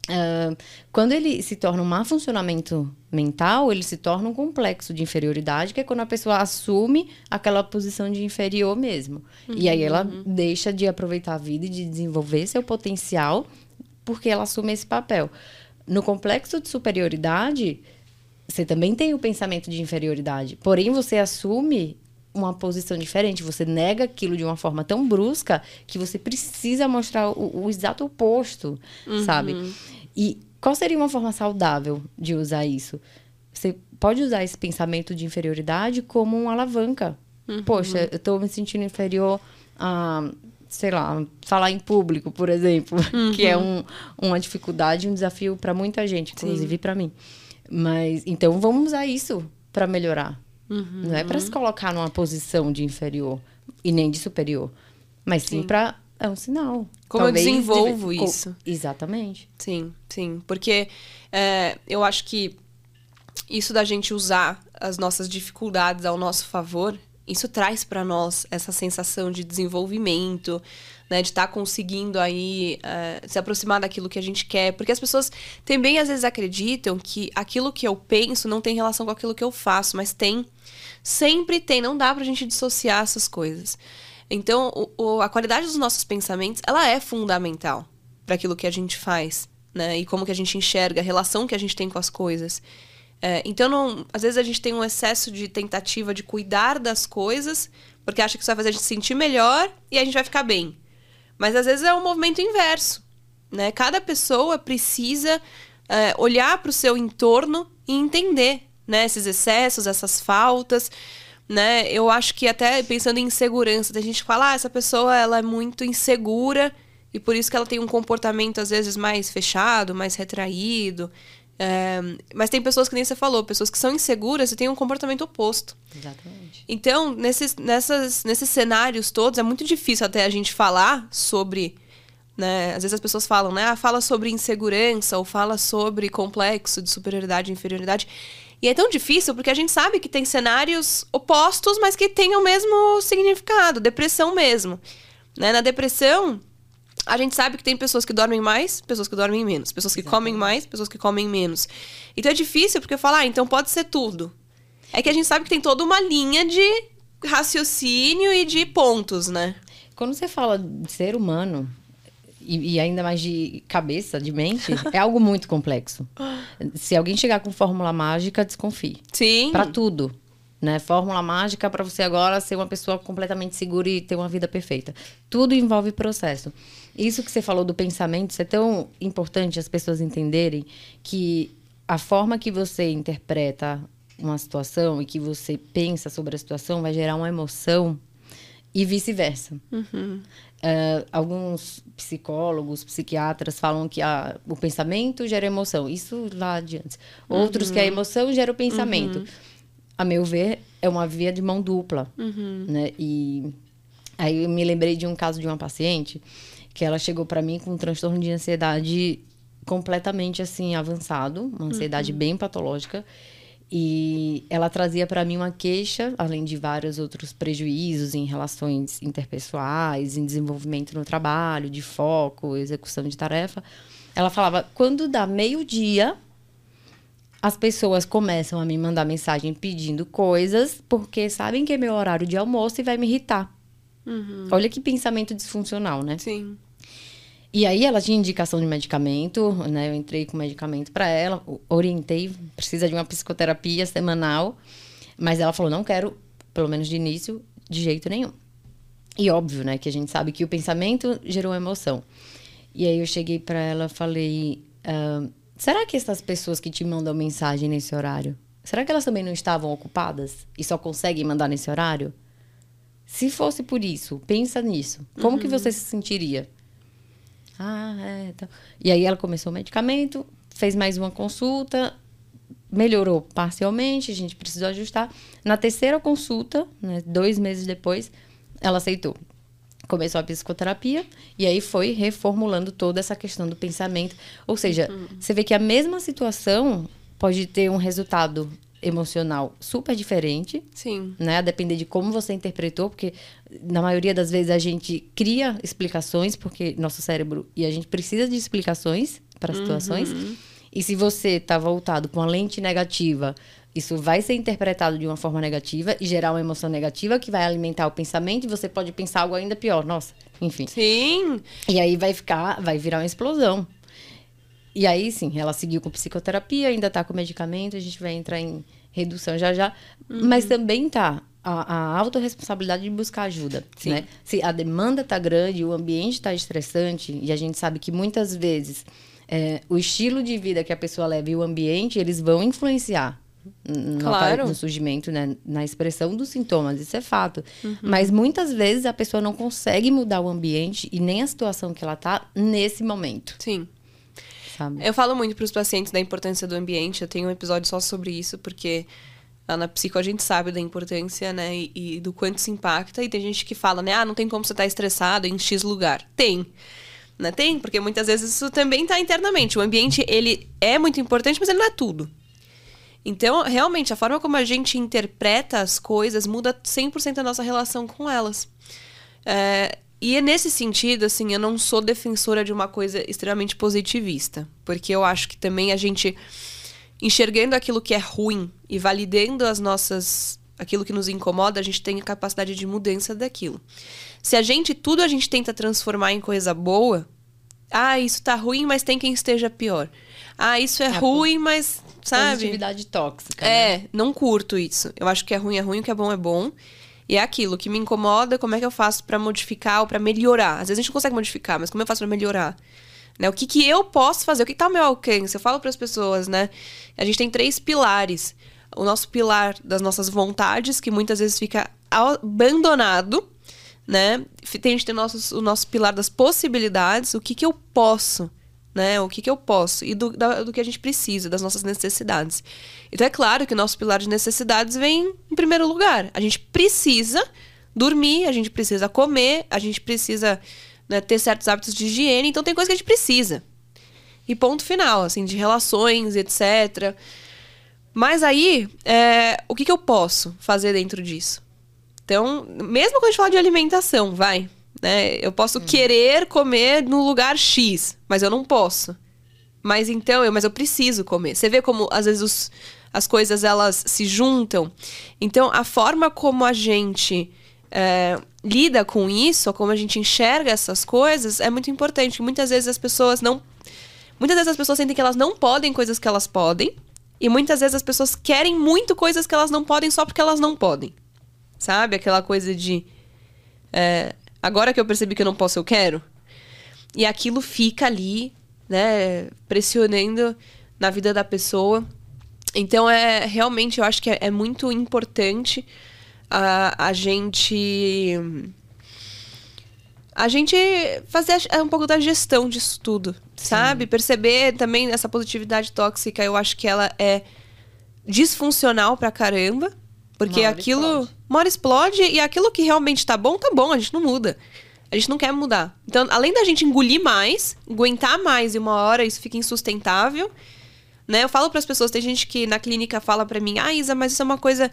Uh, quando ele se torna um má funcionamento mental, ele se torna um complexo de inferioridade, que é quando a pessoa assume aquela posição de inferior mesmo. Uhum, e aí ela uhum. deixa de aproveitar a vida e de desenvolver seu potencial, porque ela assume esse papel. No complexo de superioridade, você também tem o pensamento de inferioridade, porém você assume uma posição diferente, você nega aquilo de uma forma tão brusca que você precisa mostrar o, o exato oposto, uhum. sabe? E qual seria uma forma saudável de usar isso? Você pode usar esse pensamento de inferioridade como uma alavanca. Uhum. Poxa, eu estou me sentindo inferior a, sei lá, falar em público, por exemplo, uhum. *laughs* que é um, uma dificuldade, um desafio para muita gente, inclusive para mim. Mas então vamos usar isso para melhorar. Uhum. Não é para se colocar numa posição de inferior e nem de superior, mas sim, sim. para é um sinal. Como Talvez eu desenvolvo deve... isso? Exatamente. Sim, sim. Porque é, eu acho que isso da gente usar as nossas dificuldades ao nosso favor, isso traz para nós essa sensação de desenvolvimento, né, de estar tá conseguindo aí é, se aproximar daquilo que a gente quer, porque as pessoas também às vezes acreditam que aquilo que eu penso não tem relação com aquilo que eu faço, mas tem, sempre tem, não dá pra gente dissociar essas coisas. Então, o, o, a qualidade dos nossos pensamentos, ela é fundamental para aquilo que a gente faz, né? E como que a gente enxerga, a relação que a gente tem com as coisas. É, então, não, às vezes a gente tem um excesso de tentativa de cuidar das coisas, porque acha que isso vai fazer a gente se sentir melhor e a gente vai ficar bem. Mas às vezes é um movimento inverso, né? Cada pessoa precisa é, olhar para o seu entorno e entender, né? Esses excessos, essas faltas né? Eu acho que até pensando em insegurança, a gente fala, ah, essa pessoa ela é muito insegura e por isso que ela tem um comportamento às vezes mais fechado, mais retraído. É, mas tem pessoas que nem você falou, pessoas que são inseguras e têm um comportamento oposto. Exatamente. Então, nesses, nessas, nesses cenários todos, é muito difícil até a gente falar sobre. Né? Às vezes as pessoas falam, né? Ah, fala sobre insegurança ou fala sobre complexo de superioridade e inferioridade. E é tão difícil porque a gente sabe que tem cenários opostos, mas que têm o mesmo significado, depressão mesmo. Né? Na depressão, a gente sabe que tem pessoas que dormem mais, pessoas que dormem menos, pessoas que Exatamente. comem mais, pessoas que comem menos. Então é difícil porque eu falo, ah, então pode ser tudo. É que a gente sabe que tem toda uma linha de raciocínio e de pontos, né? Quando você fala de ser humano, e, e, ainda mais de cabeça, de mente, *laughs* é algo muito complexo. Se alguém chegar com fórmula mágica, desconfie. Sim. Para tudo. Né? Fórmula mágica para você agora ser uma pessoa completamente segura e ter uma vida perfeita. Tudo envolve processo. Isso que você falou do pensamento, isso é tão importante as pessoas entenderem que a forma que você interpreta uma situação e que você pensa sobre a situação vai gerar uma emoção e vice-versa. Uhum. Uh, alguns psicólogos, psiquiatras falam que a, o pensamento gera emoção. Isso lá adiante. Outros uhum. que a emoção gera o pensamento. Uhum. A meu ver, é uma via de mão dupla. Uhum. Né? E aí eu me lembrei de um caso de uma paciente que ela chegou para mim com um transtorno de ansiedade completamente assim avançado, uma ansiedade uhum. bem patológica. E ela trazia para mim uma queixa, além de vários outros prejuízos em relações interpessoais, em desenvolvimento no trabalho, de foco, execução de tarefa. Ela falava: quando dá meio-dia, as pessoas começam a me mandar mensagem pedindo coisas, porque sabem que é meu horário de almoço e vai me irritar. Uhum. Olha que pensamento disfuncional, né? Sim. E aí ela tinha indicação de medicamento, né? Eu entrei com medicamento para ela, orientei, precisa de uma psicoterapia semanal, mas ela falou: "Não quero, pelo menos de início, de jeito nenhum". E óbvio, né, que a gente sabe que o pensamento gerou emoção. E aí eu cheguei para ela falei: uh, será que essas pessoas que te mandam mensagem nesse horário, será que elas também não estavam ocupadas e só conseguem mandar nesse horário? Se fosse por isso, pensa nisso. Como uhum. que você se sentiria? Ah, é. Tá. E aí ela começou o medicamento, fez mais uma consulta, melhorou parcialmente, a gente precisou ajustar. Na terceira consulta, né, dois meses depois, ela aceitou. Começou a psicoterapia e aí foi reformulando toda essa questão do pensamento. Ou seja, uhum. você vê que a mesma situação pode ter um resultado emocional super diferente. Sim. Né? A depender de como você interpretou, porque na maioria das vezes a gente cria explicações, porque nosso cérebro e a gente precisa de explicações para situações. Uhum. E se você está voltado com a lente negativa, isso vai ser interpretado de uma forma negativa e gerar uma emoção negativa que vai alimentar o pensamento e você pode pensar algo ainda pior. Nossa, enfim. Sim. E aí vai ficar, vai virar uma explosão. E aí, sim, ela seguiu com psicoterapia, ainda tá com medicamento, a gente vai entrar em redução já já. Uhum. Mas também tá a, a autorresponsabilidade de buscar ajuda, sim. né? Se a demanda tá grande, o ambiente tá estressante, e a gente sabe que muitas vezes é, o estilo de vida que a pessoa leva e o ambiente, eles vão influenciar no, claro. no surgimento, né? na expressão dos sintomas, isso é fato. Uhum. Mas muitas vezes a pessoa não consegue mudar o ambiente e nem a situação que ela tá nesse momento. Sim sabe? Eu falo muito para os pacientes da importância do ambiente. Eu tenho um episódio só sobre isso, porque na psico a gente sabe da importância, né? E, e, do quanto se impacta. E tem gente que fala, né? Ah, não tem como você estar tá estressado em X lugar. Tem. Né? Tem, porque muitas vezes isso também está internamente. O ambiente, ele é muito importante, mas ele não é tudo. Então, realmente, a forma como a gente interpreta as coisas muda 100% a nossa relação com elas. É, e é nesse sentido, assim, eu não sou defensora de uma coisa extremamente positivista. Porque eu acho que também a gente, enxergando aquilo que é ruim e validando as nossas. aquilo que nos incomoda, a gente tem a capacidade de mudança daquilo. Se a gente, tudo a gente tenta transformar em coisa boa, ah, isso tá ruim, mas tem quem esteja pior. Ah, isso é, é ruim, mas. Sabe? Positividade tóxica. É, né? não curto isso. Eu acho que é ruim, é ruim, o que é bom é bom. E é aquilo que me incomoda, como é que eu faço para modificar ou para melhorar? Às vezes a gente não consegue modificar, mas como eu faço para melhorar? Né? O que, que eu posso fazer? O que está ao meu alcance? Eu falo para as pessoas, né? A gente tem três pilares. O nosso pilar das nossas vontades, que muitas vezes fica abandonado, né? Tem, a gente tem o nosso, o nosso pilar das possibilidades, o que, que eu posso né? O que, que eu posso e do, da, do que a gente precisa, das nossas necessidades. Então é claro que o nosso pilar de necessidades vem em primeiro lugar. A gente precisa dormir, a gente precisa comer, a gente precisa né, ter certos hábitos de higiene, então tem coisa que a gente precisa. E ponto final, assim, de relações, etc. Mas aí, é, o que, que eu posso fazer dentro disso? Então, mesmo quando a gente fala de alimentação, vai. Né? Eu posso hum. querer comer no lugar X, mas eu não posso. Mas então, eu, mas eu preciso comer. Você vê como às vezes os, as coisas elas se juntam. Então, a forma como a gente é, lida com isso, como a gente enxerga essas coisas, é muito importante. Muitas vezes as pessoas não. Muitas vezes as pessoas sentem que elas não podem coisas que elas podem. E muitas vezes as pessoas querem muito coisas que elas não podem só porque elas não podem. Sabe? Aquela coisa de. É, Agora que eu percebi que eu não posso, eu quero. E aquilo fica ali, né, pressionando na vida da pessoa. Então, é realmente, eu acho que é, é muito importante a, a gente. A gente fazer um pouco da gestão disso tudo, Sim. sabe? Perceber também essa positividade tóxica, eu acho que ela é disfuncional pra caramba. Porque aquilo. Uma hora explode e aquilo que realmente tá bom, tá bom, a gente não muda. A gente não quer mudar. Então, além da gente engolir mais, aguentar mais e uma hora isso fica insustentável, né? Eu falo para as pessoas, tem gente que na clínica fala para mim: "Ah, Isa, mas isso é uma coisa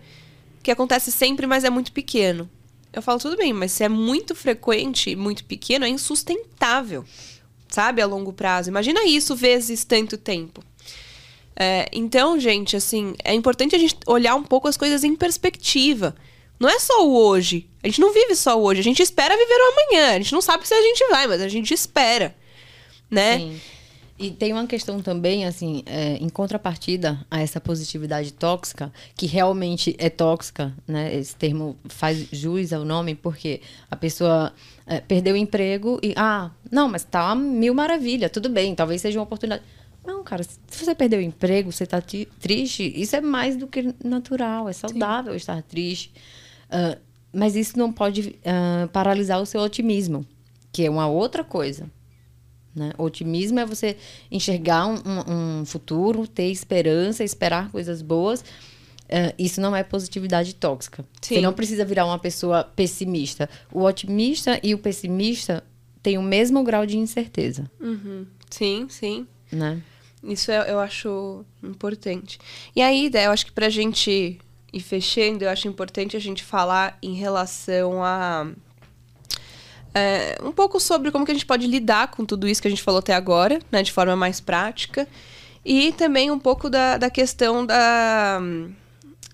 que acontece sempre, mas é muito pequeno". Eu falo: "Tudo bem, mas se é muito frequente muito pequeno, é insustentável". Sabe, a longo prazo. Imagina isso vezes tanto tempo. É, então, gente, assim, é importante a gente olhar um pouco as coisas em perspectiva. Não é só o hoje. A gente não vive só o hoje. A gente espera viver o amanhã. A gente não sabe se a gente vai, mas a gente espera. Né? Sim. E tem uma questão também, assim, é, em contrapartida a essa positividade tóxica, que realmente é tóxica, né? Esse termo faz jus ao nome, porque a pessoa é, perdeu o emprego e, ah, não, mas tá mil maravilha, tudo bem, talvez seja uma oportunidade. Não, cara, se você perdeu o emprego, você tá triste, isso é mais do que natural, é saudável Sim. estar triste. Uh, mas isso não pode uh, paralisar o seu otimismo, que é uma outra coisa. Né? Otimismo é você enxergar um, um, futuro, ter esperança, esperar coisas boas. Uh, isso não é positividade tóxica. Sim. Você não precisa virar uma pessoa pessimista. O otimista e o pessimista têm o mesmo grau de incerteza. Uhum. Sim, sim. Né? Isso eu, eu acho importante. E aí, eu acho que pra gente ir fechando, eu acho importante a gente falar em relação a é, um pouco sobre como que a gente pode lidar com tudo isso que a gente falou até agora, né, de forma mais prática. E também um pouco da, da questão da,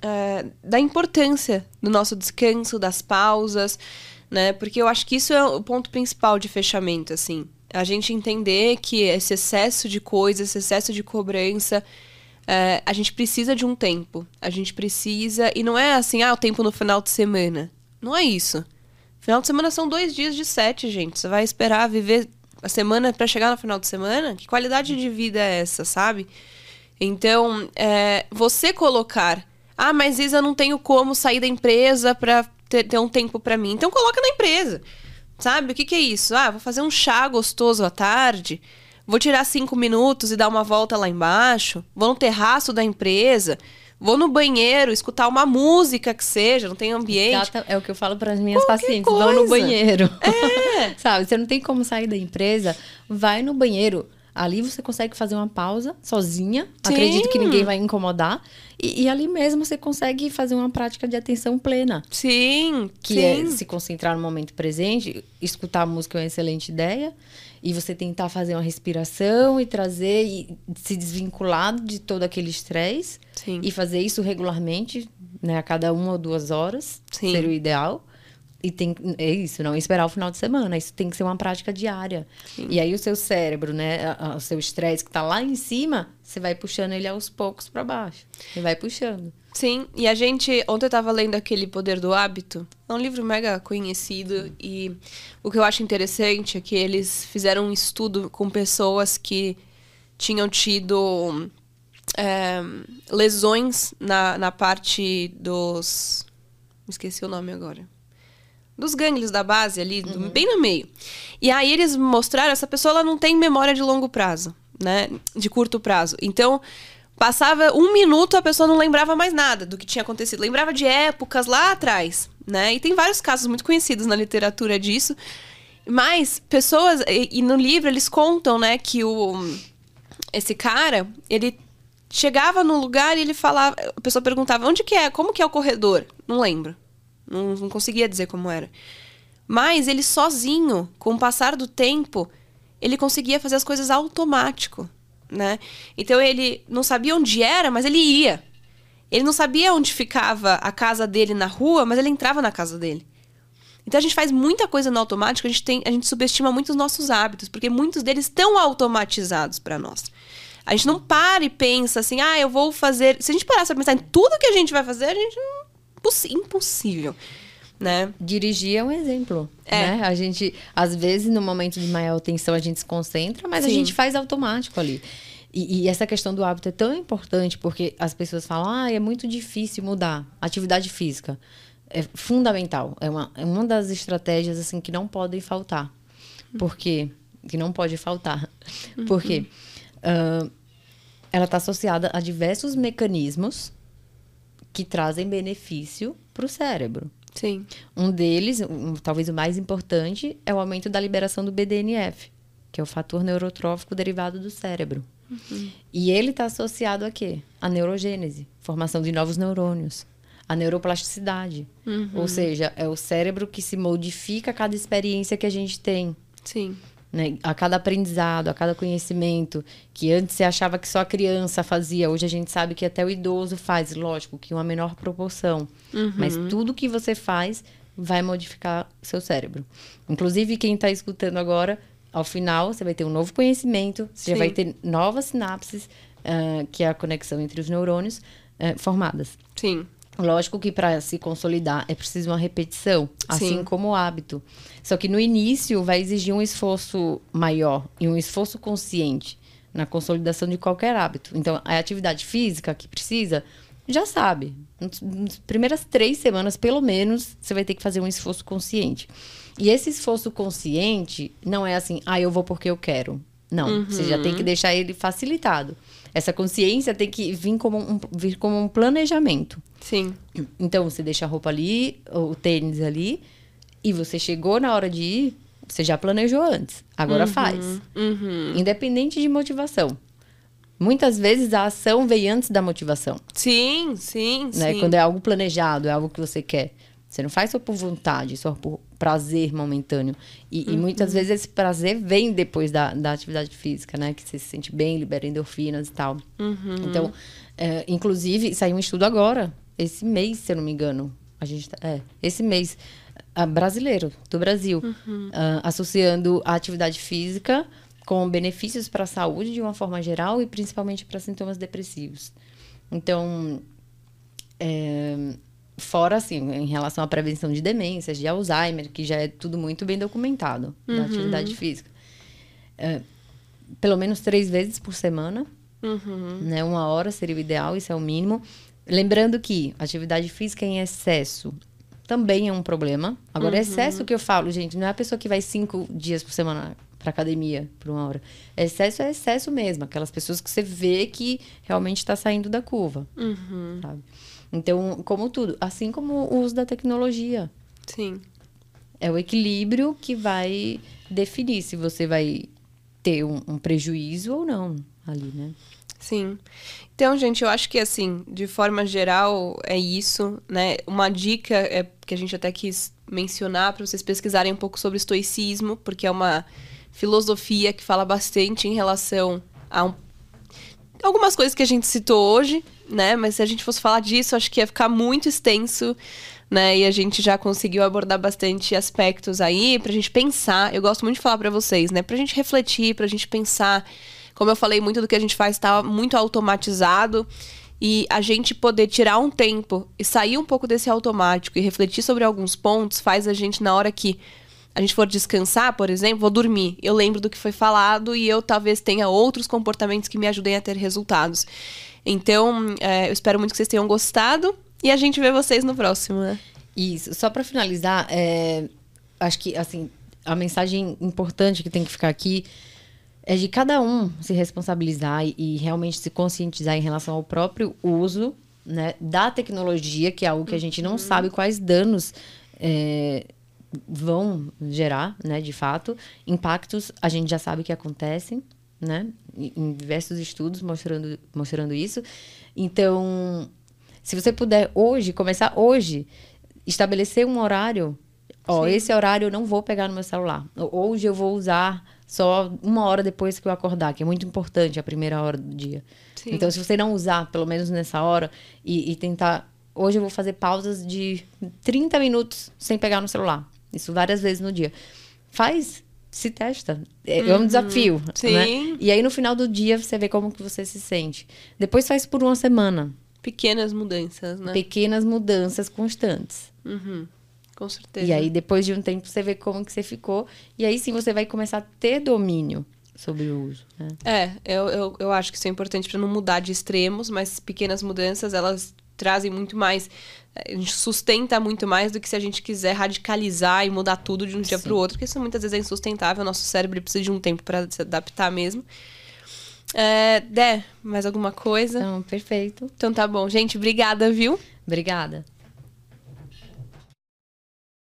é, da importância do nosso descanso, das pausas, né? Porque eu acho que isso é o ponto principal de fechamento, assim. A gente entender que esse excesso de coisas, esse excesso de cobrança, é, a gente precisa de um tempo. A gente precisa. E não é assim, ah, o tempo no final de semana. Não é isso. Final de semana são dois dias de sete, gente. Você vai esperar viver a semana para chegar no final de semana? Que qualidade de vida é essa, sabe? Então, é, você colocar, ah, mas Isa, não tenho como sair da empresa para ter, ter, um tempo para mim. Então, coloca na empresa, sabe? O que, que é isso? Ah, vou fazer um chá gostoso à tarde, vou tirar cinco minutos e dar uma volta lá embaixo, vou no terraço da empresa. Vou no banheiro, escutar uma música que seja, não tem ambiente. É o que eu falo para as minhas Qualquer pacientes. Coisa. Vão no banheiro. É. *laughs* Sabe, você não tem como sair da empresa, vai no banheiro. Ali você consegue fazer uma pausa sozinha. Sim. Acredito que ninguém vai incomodar. E, e, ali mesmo você consegue fazer uma prática de atenção plena. Sim. Que sim. é se concentrar no momento presente. Escutar a música é uma excelente ideia e você tentar fazer uma respiração e trazer e se desvincular de todo aquele estresse e fazer isso regularmente, né, a cada uma ou duas horas, Sim. seria o ideal. E tem é isso, não esperar o final de semana. Isso tem que ser uma prática diária. Sim. E aí o seu cérebro, né, o seu estresse que está lá em cima, você vai puxando ele aos poucos para baixo. E vai puxando. Sim, e a gente. Ontem eu estava lendo aquele Poder do Hábito. É um livro mega conhecido. E o que eu acho interessante é que eles fizeram um estudo com pessoas que tinham tido é, lesões na, na parte dos. Esqueci o nome agora. Dos gânglios da base ali, uhum. bem no meio. E aí eles mostraram, essa pessoa ela não tem memória de longo prazo, né? De curto prazo. Então, Passava um minuto, a pessoa não lembrava mais nada do que tinha acontecido. Lembrava de épocas lá atrás, né? E tem vários casos muito conhecidos na literatura disso. Mas pessoas, e, e no livro eles contam, né, que o esse cara, ele chegava no lugar e ele falava, a pessoa perguntava: "Onde que é? Como que é o corredor?" Não lembro. Não, não conseguia dizer como era. Mas ele sozinho, com o passar do tempo, ele conseguia fazer as coisas automático né? Então ele não sabia onde era, mas ele ia. Ele não sabia onde ficava a casa dele na rua, mas ele entrava na casa dele. Então a gente faz muita coisa no automático, a gente, tem, a gente subestima muito os nossos hábitos, porque muitos deles estão automatizados para nós. A gente não para e pensa assim, ah, eu vou fazer. Se a gente parasse pra pensar em tudo que a gente vai fazer, a gente. Impossível. Né? Dirigir é um exemplo. É. Né? A gente, às vezes, no momento de maior tensão, a gente se concentra, mas Sim. a gente faz automático ali. E, e, essa questão do hábito é tão importante porque as pessoas falam, ah, é muito difícil mudar. Atividade física é fundamental. É uma, é uma das estratégias assim que não podem faltar. Por quê? Que não pode faltar. Uhum. Porque uh, ela está associada a diversos mecanismos que trazem benefício para o cérebro. Sim. Um deles, um, talvez o mais importante, é o aumento da liberação do BDNF, que é o fator neurotrófico derivado do cérebro. Uhum. E ele está associado a quê? A neurogênese, formação de novos neurônios, a neuroplasticidade. Uhum. Ou seja, é o cérebro que se modifica a cada experiência que a gente tem. Sim. Né? A cada aprendizado, a cada conhecimento, que antes você achava que só a criança fazia, hoje a gente sabe que até o idoso faz, lógico, que uma menor proporção. Uhum. Mas tudo que você faz vai modificar seu cérebro. Inclusive, quem está escutando agora, ao final, você vai ter um novo conhecimento, você Sim. vai ter novas sinapses, ah, que é a conexão entre os neurônios, eh, formadas. Sim. Lógico que para se consolidar é preciso uma repetição, assim Sim. como o hábito. Só que no início vai exigir um esforço maior e um esforço consciente na consolidação de qualquer hábito. Então, a atividade física que precisa, já sabe. Nas primeiras três semanas, pelo menos, você vai ter que fazer um esforço consciente. E esse esforço consciente não é assim, ah, eu vou porque eu quero. Não, você já tem que deixar ele facilitado. Essa consciência tem que vir como um, vir como um planejamento. Sim. Então, você deixa a roupa ali, o tênis ali, e você chegou na hora de ir, você já planejou antes. Agora faz. Uhum. Independente de motivação. Muitas vezes a ação vem antes da motivação. Sim, sim, Né? sim. Quando é algo planejado, é algo que você quer. Você não faz só por vontade, só por prazer momentâneo. E, e Uhum. muitas vezes esse prazer vem depois da, da atividade física, né? Que você se sente bem, libera endorfinas e tal. Uhum. Então, é, inclusive, saiu um estudo agora, esse mês, se eu não me engano. A gente tá- é, esse mês, ah, brasileiro, do Brasil, Uhum. ah, associando a atividade física com benefícios para a saúde de uma forma geral e principalmente para sintomas depressivos. Então, é, fora assim, em relação à prevenção de demências, de Alzheimer, que já é tudo muito bem documentado da atividade física. É, pelo menos três vezes por semana, Uhum. né? Uma hora seria o ideal, isso é o mínimo. Lembrando que atividade física em excesso também é um problema. Agora, excesso que eu falo, gente, não é a pessoa que vai cinco dias por semana para academia por uma hora. Excesso é excesso mesmo, aquelas pessoas que você vê que realmente está saindo da curva, Uhum. sabe? Então, como tudo, assim como o uso da tecnologia, Sim. é o equilíbrio que vai definir se você vai ter um, um prejuízo ou não ali, né? Sim. Então, gente, eu acho que assim, de forma geral, é isso, né? Uma dica é que a gente até quis mencionar para vocês pesquisarem um pouco sobre estoicismo, porque é uma filosofia que fala bastante em relação a um- algumas coisas que a gente citou hoje, né? Mas se a gente fosse falar disso, acho que ia ficar muito extenso, né? E a gente já conseguiu abordar bastante aspectos aí pra gente pensar. Eu gosto muito de falar pra vocês, né? Pra gente refletir, pra gente pensar. Como eu falei, muito do que a gente faz tá muito automatizado. E a gente poder tirar um tempo e sair um pouco desse automático e refletir sobre alguns pontos faz a gente, na hora que a gente for descansar, por exemplo, vou dormir. Eu lembro do que foi falado e eu talvez tenha outros comportamentos que me ajudem a ter resultados. Então, é, eu espero muito que vocês tenham gostado e a gente vê vocês no próximo, né? Isso. Só para finalizar, é, acho que assim a mensagem importante que tem que ficar aqui é de cada um se responsabilizar e, e realmente se conscientizar em relação ao próprio uso né, da tecnologia, que é algo que a gente não sabe quais danos é, vão gerar, né, de fato. Impactos a gente já sabe que acontecem, né? Em diversos estudos mostrando, mostrando isso. Então, se você puder hoje, começar hoje, estabelecer um horário. Ó, Sim. esse horário eu não vou pegar no meu celular. Hoje eu vou usar só uma hora depois que eu acordar, que é muito importante a primeira hora do dia. Sim. Então, se você não usar, pelo menos nessa hora, e, e tentar. Hoje eu vou fazer pausas de 30 minutos sem pegar no celular. Isso várias vezes no dia. Faz, se testa. É, é um desafio. Uhum. Sim. Né? E aí, no final do dia, você vê como que você se sente. Depois faz por uma semana. Pequenas mudanças, né? Pequenas mudanças constantes. Uhum. Com certeza. E aí, depois de um tempo, você vê como que você ficou. E aí sim você vai começar a ter domínio sobre o uso. Né? É, eu, eu, eu acho que isso é importante para não mudar de extremos, mas pequenas mudanças, elas trazem muito mais. A gente sustenta muito mais do que se a gente quiser radicalizar e mudar tudo de um dia para o outro, porque isso muitas vezes é insustentável. Nosso cérebro precisa de um tempo para se adaptar mesmo. É, Dé, mais alguma coisa? Então, perfeito. Então tá bom. Gente, obrigada, viu? Obrigada.